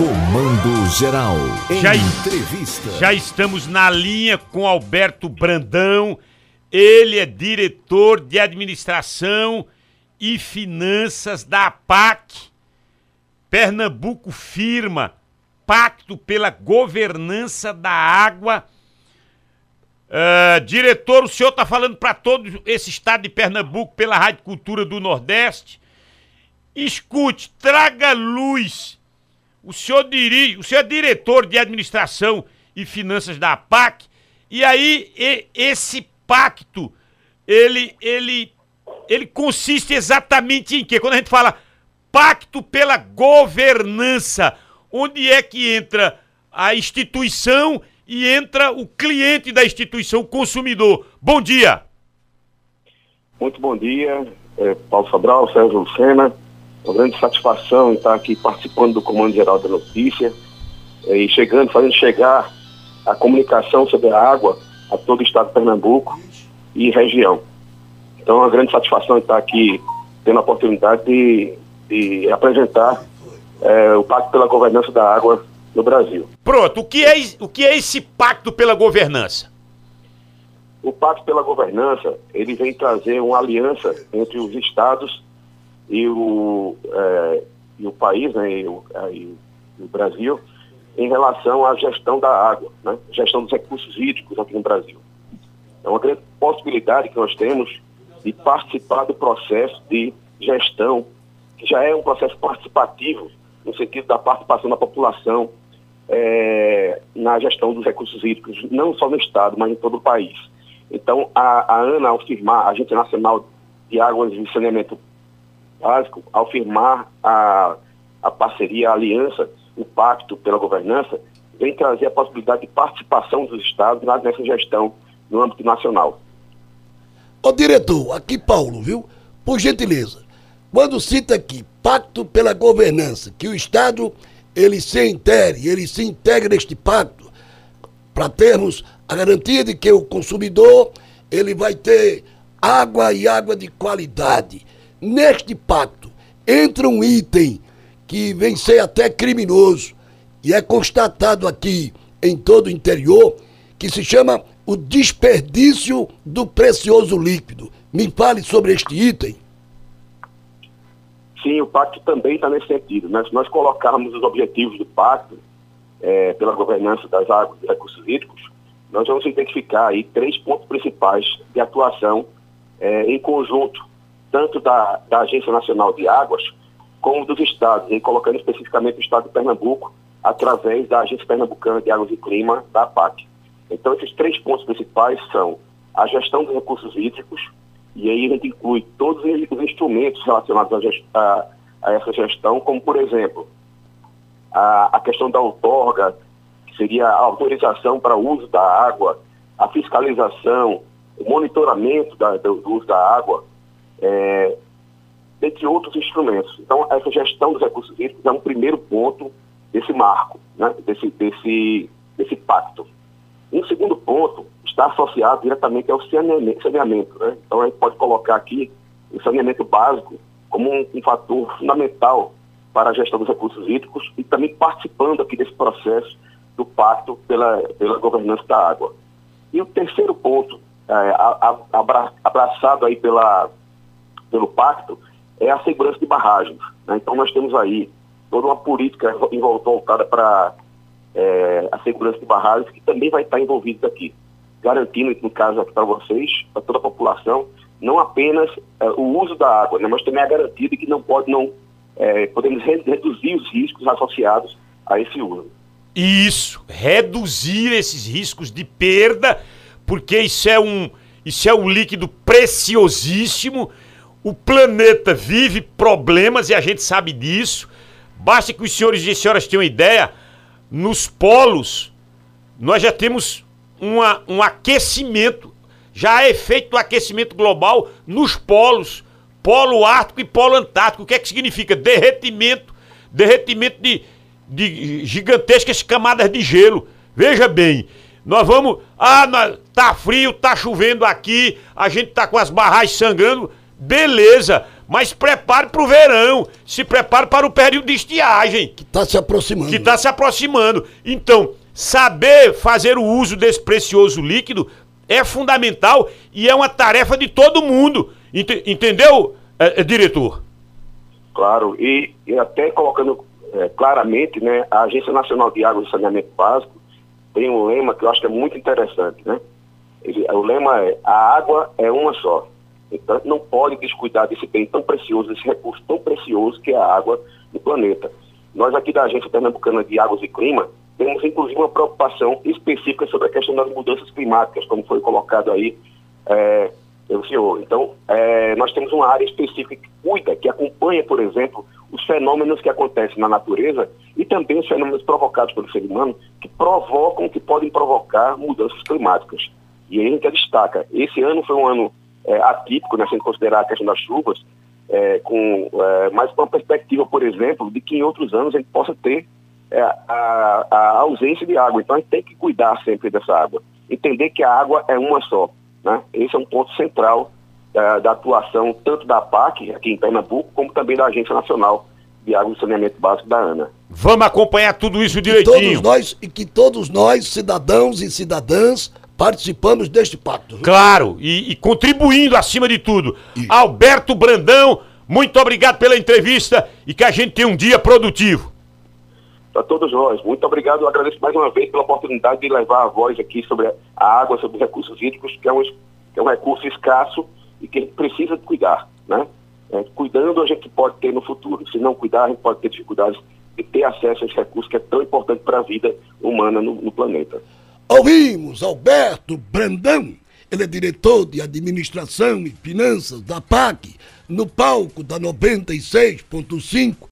Comando Geral. Já, Entrevista. já estamos na linha com Alberto Brandão. Ele é diretor de administração e finanças da APAC. Pernambuco firma Pacto pela Governança da Água. Ah, diretor, o senhor está falando para todo esse estado de Pernambuco pela Rádio Cultura do Nordeste. Escute, traga luz. O senhor dirige, o senhor é diretor de administração e finanças da APAC. E aí e- esse pacto, ele ele ele consiste exatamente em quê? Quando a gente fala pacto pela governança, onde é que entra a instituição e entra o cliente da instituição, o consumidor. Bom dia. Muito bom dia, é, Paulo Sobral, Sérgio Lucena. Uma grande satisfação estar aqui participando do Comando Geral da Notícia é, e chegando, fazendo chegar a comunicação sobre a água a todo o estado de Pernambuco e região. Então, é uma grande satisfação estar aqui tendo a oportunidade de, de apresentar é, o Pacto pela Governança da Água no Brasil. Pronto, o que é, o que é esse pacto pela governança? O Pacto pela Governança, ele vem trazer uma aliança entre os estados e o, eh, e o país, né, e o, eh, e o Brasil, em relação à gestão da água, né, gestão dos recursos hídricos aqui no Brasil. É uma grande possibilidade que nós temos de participar do processo de gestão, que já é um processo participativo, no sentido da participação da população eh, na gestão dos recursos hídricos, não só no Estado, mas em todo o país. Então, a, a ANA, ao firmar, a Agência Nacional de Águas e Saneamento Básico, ao firmar a, a parceria, a aliança, o pacto pela governança, vem trazer a possibilidade de participação dos estados nessa gestão no âmbito nacional. Ô diretor, aqui Paulo, viu? Por gentileza, quando cita aqui pacto pela governança, que o Estado ele se integre, ele se integre neste pacto, para termos a garantia de que o consumidor ele vai ter água e água de qualidade. Neste pacto entra um item que vem ser até criminoso e é constatado aqui em todo o interior que se chama o desperdício do precioso líquido. Me fale sobre este item. Sim, o pacto também está nesse sentido. Né? Se nós colocarmos os objetivos do pacto eh, pela governança das águas e recursos hídricos, nós vamos identificar aí três pontos principais de atuação eh, em conjunto, tanto da, da Agência Nacional de Águas como dos estados, e colocando especificamente o estado de Pernambuco, através da Agência Pernambucana de Águas e Clima, da APAC. Então, esses três pontos principais são a gestão dos recursos hídricos, e aí a gente inclui todos os instrumentos relacionados gest- a, a essa gestão, como, por exemplo, a, a questão da outorga, que seria a autorização para o uso da água, a fiscalização, o monitoramento da- do, do uso da água, é, outros instrumentos. Então, essa gestão dos recursos hídricos é um primeiro ponto desse marco, né, desse, desse, desse pacto. Um segundo ponto está associado diretamente ao saneame- saneamento. Né? Então, a gente pode colocar aqui o saneamento básico como um, um fator fundamental para a gestão dos recursos hídricos e também participando aqui desse processo do pacto pela, pela governança da água. E o terceiro ponto, é, abraçado aí pela, pelo pacto, é a segurança de barragens. né? Então, nós temos aí toda uma política voltada para é, a segurança de barragens, que também vai estar envolvida aqui, garantindo, no caso aqui para vocês, para toda a população, não apenas é, o uso da água, né, mas também a garantia de que não pode, não é, podemos re- reduzir os riscos associados a esse uso. Isso, reduzir esses riscos de perda, porque isso é um, isso é um líquido preciosíssimo. O planeta vive problemas e a gente sabe disso. Basta que os senhores e senhoras tenham ideia, nos polos nós já temos uma, um aquecimento, já é feito o aquecimento global nos polos, polo ártico e polo antártico. O que é que significa? Derretimento, derretimento de, de gigantescas camadas de gelo. Veja bem, nós vamos. Ah, tá frio, tá chovendo aqui, a gente tá com as barragens sangrando, beleza. mas prepare para o verão, se prepare para o período de estiagem Que está se aproximando. que está se aproximando. Então, saber fazer o uso desse precioso líquido é fundamental e é uma tarefa de todo mundo. Ente- entendeu, eh, eh, diretor? Claro, e, e até colocando é, claramente, né, a Agência Nacional de Água e Saneamento Básico tem um lema que eu acho que é muito interessante, né? Ele- o lema é a água é uma só. Então não pode descuidar desse bem tão precioso, desse recurso tão precioso que é a água no planeta. Nós aqui da Agência Pernambucana de Águas e Clima temos inclusive uma preocupação específica sobre a questão das mudanças climáticas, como foi colocado aí é, pelo senhor. Então, é, nós temos uma área específica que cuida, que acompanha, por exemplo, os fenômenos que acontecem na natureza e também os fenômenos provocados pelo ser humano que provocam, que podem provocar mudanças climáticas. E aí a gente destaca, esse ano foi um ano é, atípico, né, sem considerar a questão das chuvas, é, com, é, mas com a perspectiva, por exemplo, de que em outros anos a gente possa ter é, a, a ausência de água. Então a gente tem que cuidar sempre dessa água. Entender que a água é uma só. Né? Esse é um ponto central da, da atuação tanto da PAC, aqui em Pernambuco, como também da Agência Nacional de Água e Saneamento Básico da ANA. Vamos acompanhar tudo isso Que direitinho. todos nós e que todos nós, cidadãos e cidadãs, participamos deste pacto. viu? Claro, e, e contribuindo acima de tudo. Alberto Brandão, muito obrigado pela entrevista e que a gente tenha um dia produtivo. Para todos nós, muito obrigado. Eu agradeço mais uma vez pela oportunidade de levar a voz aqui sobre a água, sobre os recursos hídricos, que é um, que é um recurso escasso e que a gente precisa de cuidar. Né? É, cuidando, a gente pode ter no futuro. Se não cuidar, a gente pode ter dificuldades de ter acesso a esse recurso que é tão importante para a vida humana no, no planeta. Ouvimos Alberto Brandão, ele é diretor de administração e finanças da PAC, no palco da 96.5